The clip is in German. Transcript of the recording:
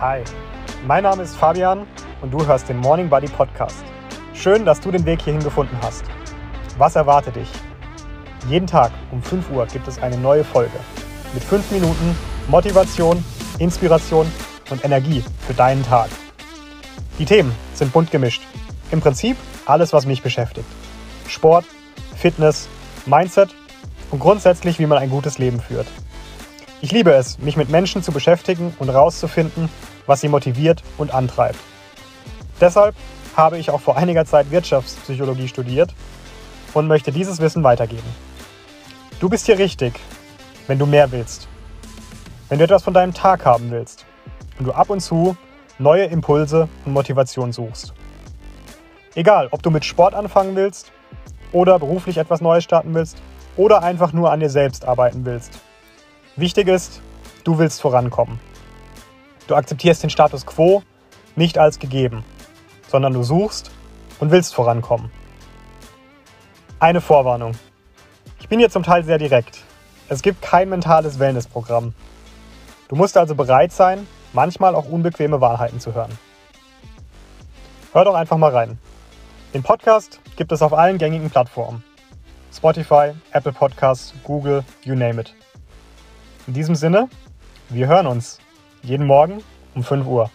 Hi, mein Name ist Fabian und du hörst den Morning Buddy Podcast. Schön, dass du den Weg hierhin gefunden hast. Was erwartet dich? Jeden Tag um 5 Uhr gibt es eine neue Folge mit 5 Minuten Motivation, Inspiration und Energie für deinen Tag. Die Themen sind bunt gemischt. Im Prinzip alles, was mich beschäftigt. Sport, Fitness, Mindset und grundsätzlich, wie man ein gutes Leben führt. Ich liebe es, mich mit Menschen zu beschäftigen und herauszufinden, was sie motiviert und antreibt. Deshalb habe ich auch vor einiger Zeit Wirtschaftspsychologie studiert und möchte dieses Wissen weitergeben. Du bist hier richtig, wenn du mehr willst. Wenn du etwas von deinem Tag haben willst und du ab und zu neue Impulse und Motivation suchst. Egal, ob du mit Sport anfangen willst oder beruflich etwas Neues starten willst oder einfach nur an dir selbst arbeiten willst. Wichtig ist, du willst vorankommen. Du akzeptierst den Status quo nicht als gegeben, sondern du suchst und willst vorankommen. Eine Vorwarnung. Ich bin hier zum Teil sehr direkt. Es gibt kein mentales Wellnessprogramm. Du musst also bereit sein, manchmal auch unbequeme Wahrheiten zu hören. Hör doch einfach mal rein. Den Podcast gibt es auf allen gängigen Plattformen. Spotify, Apple Podcasts, Google, you name it. In diesem Sinne, wir hören uns jeden Morgen um 5 Uhr.